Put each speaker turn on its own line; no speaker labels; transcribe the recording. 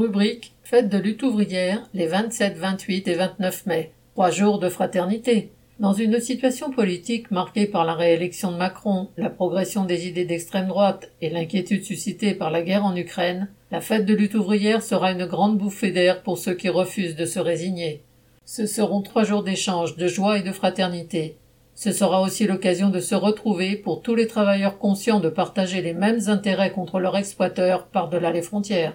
Rubrique Fête de lutte ouvrière les 27, 28 et 29 mai. Trois jours de fraternité. Dans une situation politique marquée par la réélection de Macron, la progression des idées d'extrême droite et l'inquiétude suscitée par la guerre en Ukraine, la fête de lutte ouvrière sera une grande bouffée d'air pour ceux qui refusent de se résigner. Ce seront trois jours d'échange, de joie et de fraternité. Ce sera aussi l'occasion de se retrouver pour tous les travailleurs conscients de partager les mêmes intérêts contre leurs exploiteurs par-delà les frontières.